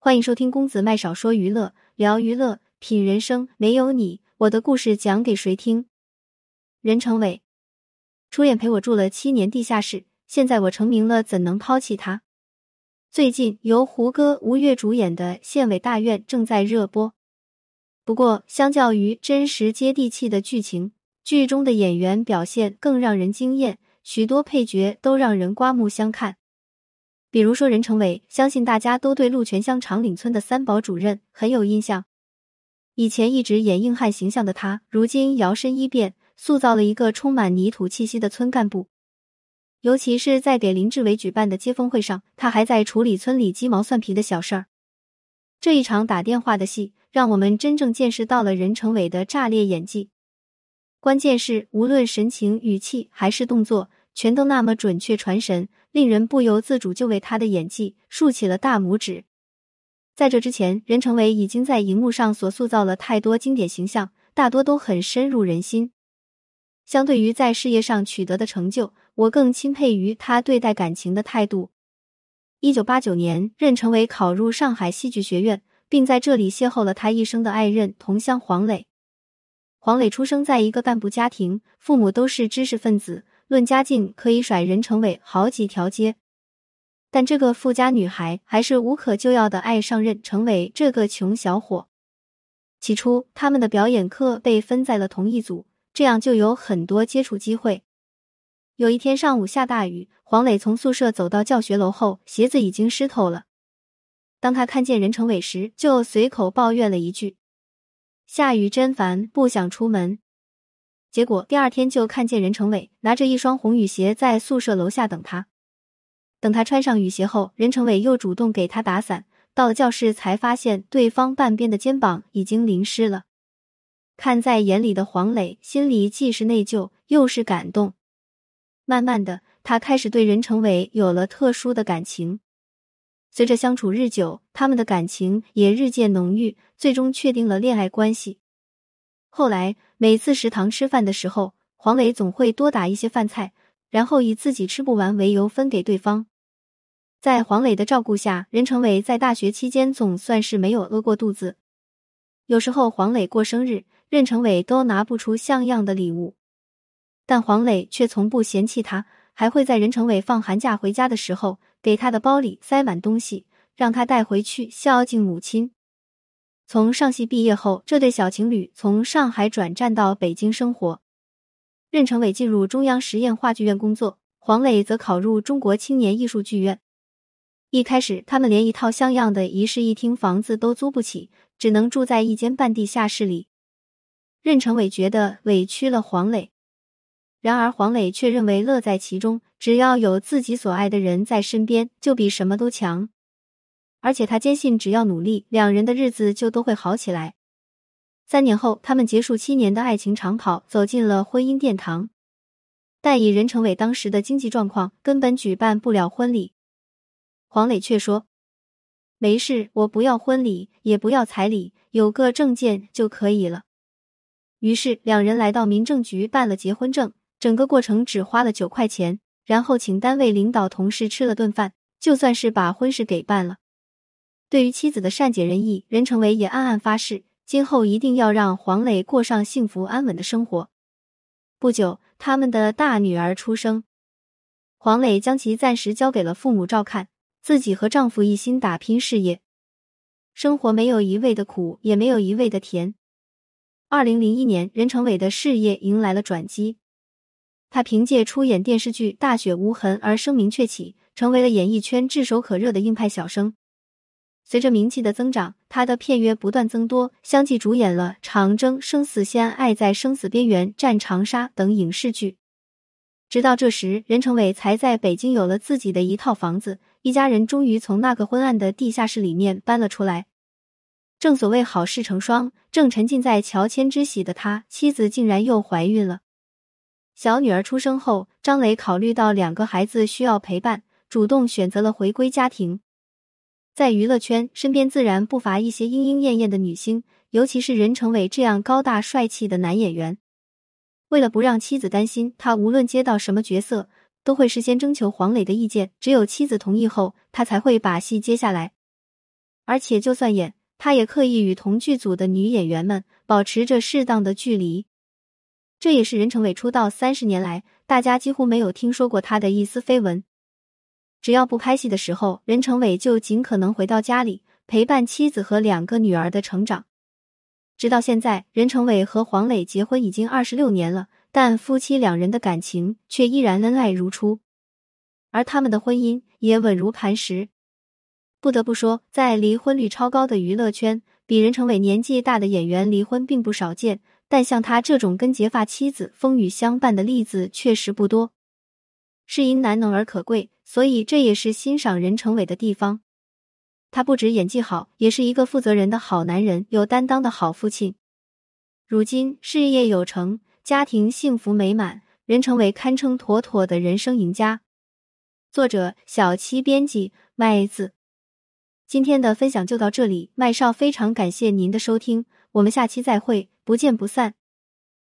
欢迎收听公子麦少说娱乐，聊娱乐，品人生。没有你，我的故事讲给谁听？任成伟出演陪我住了七年地下室，现在我成名了，怎能抛弃他？最近由胡歌、吴越主演的《县委大院》正在热播。不过，相较于真实接地气的剧情，剧中的演员表现更让人惊艳，许多配角都让人刮目相看。比如说任成伟，相信大家都对鹿泉乡长岭村的三宝主任很有印象。以前一直演硬汉形象的他，如今摇身一变，塑造了一个充满泥土气息的村干部。尤其是在给林志伟举办的接风会上，他还在处理村里鸡毛蒜皮的小事儿。这一场打电话的戏，让我们真正见识到了任成伟的炸裂演技。关键是，无论神情、语气还是动作。全都那么准确传神，令人不由自主就为他的演技竖起了大拇指。在这之前，任成伟已经在荧幕上所塑造了太多经典形象，大多都很深入人心。相对于在事业上取得的成就，我更钦佩于他对待感情的态度。一九八九年，任成伟考入上海戏剧学院，并在这里邂逅了他一生的爱人同乡黄磊。黄磊出生在一个干部家庭，父母都是知识分子。论家境，可以甩任成伟好几条街，但这个富家女孩还是无可救药的爱上任成伟这个穷小伙。起初，他们的表演课被分在了同一组，这样就有很多接触机会。有一天上午下大雨，黄磊从宿舍走到教学楼后，鞋子已经湿透了。当他看见任成伟时，就随口抱怨了一句：“下雨真烦，不想出门。”结果第二天就看见任成伟拿着一双红雨鞋在宿舍楼下等他。等他穿上雨鞋后，任成伟又主动给他打伞。到了教室才发现对方半边的肩膀已经淋湿了。看在眼里的黄磊心里既是内疚又是感动。慢慢的，他开始对任成伟有了特殊的感情。随着相处日久，他们的感情也日渐浓郁，最终确定了恋爱关系。后来，每次食堂吃饭的时候，黄磊总会多打一些饭菜，然后以自己吃不完为由分给对方。在黄磊的照顾下，任成伟在大学期间总算是没有饿过肚子。有时候黄磊过生日，任成伟都拿不出像样的礼物，但黄磊却从不嫌弃他，还会在任成伟放寒假回家的时候，给他的包里塞满东西，让他带回去孝敬母亲。从上戏毕业后，这对小情侣从上海转战到北京生活。任成伟进入中央实验话剧院工作，黄磊则考入中国青年艺术剧院。一开始，他们连一套像样的一室一厅房子都租不起，只能住在一间半地下室里。任成伟觉得委屈了黄磊，然而黄磊却认为乐在其中，只要有自己所爱的人在身边，就比什么都强。而且他坚信，只要努力，两人的日子就都会好起来。三年后，他们结束七年的爱情长跑，走进了婚姻殿堂。但以任成伟当时的经济状况，根本举办不了婚礼。黄磊却说：“没事，我不要婚礼，也不要彩礼，有个证件就可以了。”于是两人来到民政局办了结婚证，整个过程只花了九块钱，然后请单位领导同事吃了顿饭，就算是把婚事给办了。对于妻子的善解人意，任成伟也暗暗发誓，今后一定要让黄磊过上幸福安稳的生活。不久，他们的大女儿出生，黄磊将其暂时交给了父母照看，自己和丈夫一心打拼事业。生活没有一味的苦，也没有一味的甜。二零零一年，任成伟的事业迎来了转机，他凭借出演电视剧《大雪无痕》而声名鹊起，成为了演艺圈炙手可热的硬派小生。随着名气的增长，他的片约不断增多，相继主演了《长征》《生死先》《爱在生死边缘》《战长沙》等影视剧。直到这时，任成伟才在北京有了自己的一套房子，一家人终于从那个昏暗的地下室里面搬了出来。正所谓好事成双，正沉浸在乔迁之喜的他，妻子竟然又怀孕了。小女儿出生后，张磊考虑到两个孩子需要陪伴，主动选择了回归家庭。在娱乐圈，身边自然不乏一些莺莺燕燕的女星，尤其是任成伟这样高大帅气的男演员。为了不让妻子担心，他无论接到什么角色，都会事先征求黄磊的意见，只有妻子同意后，他才会把戏接下来。而且就算演，他也刻意与同剧组的女演员们保持着适当的距离。这也是任成伟出道三十年来，大家几乎没有听说过他的一丝绯闻。只要不拍戏的时候，任成伟就尽可能回到家里陪伴妻子和两个女儿的成长。直到现在，任成伟和黄磊结婚已经二十六年了，但夫妻两人的感情却依然恩爱如初，而他们的婚姻也稳如磐石。不得不说，在离婚率超高的娱乐圈，比任成伟年纪大的演员离婚并不少见。但像他这种跟结发妻子风雨相伴的例子确实不多，是因难能而可贵，所以这也是欣赏任成伟的地方。他不止演技好，也是一个负责任的好男人，有担当的好父亲。如今事业有成，家庭幸福美满，任成伟堪称妥妥的人生赢家。作者：小七，编辑：麦子。今天的分享就到这里，麦少非常感谢您的收听，我们下期再会。不见不散。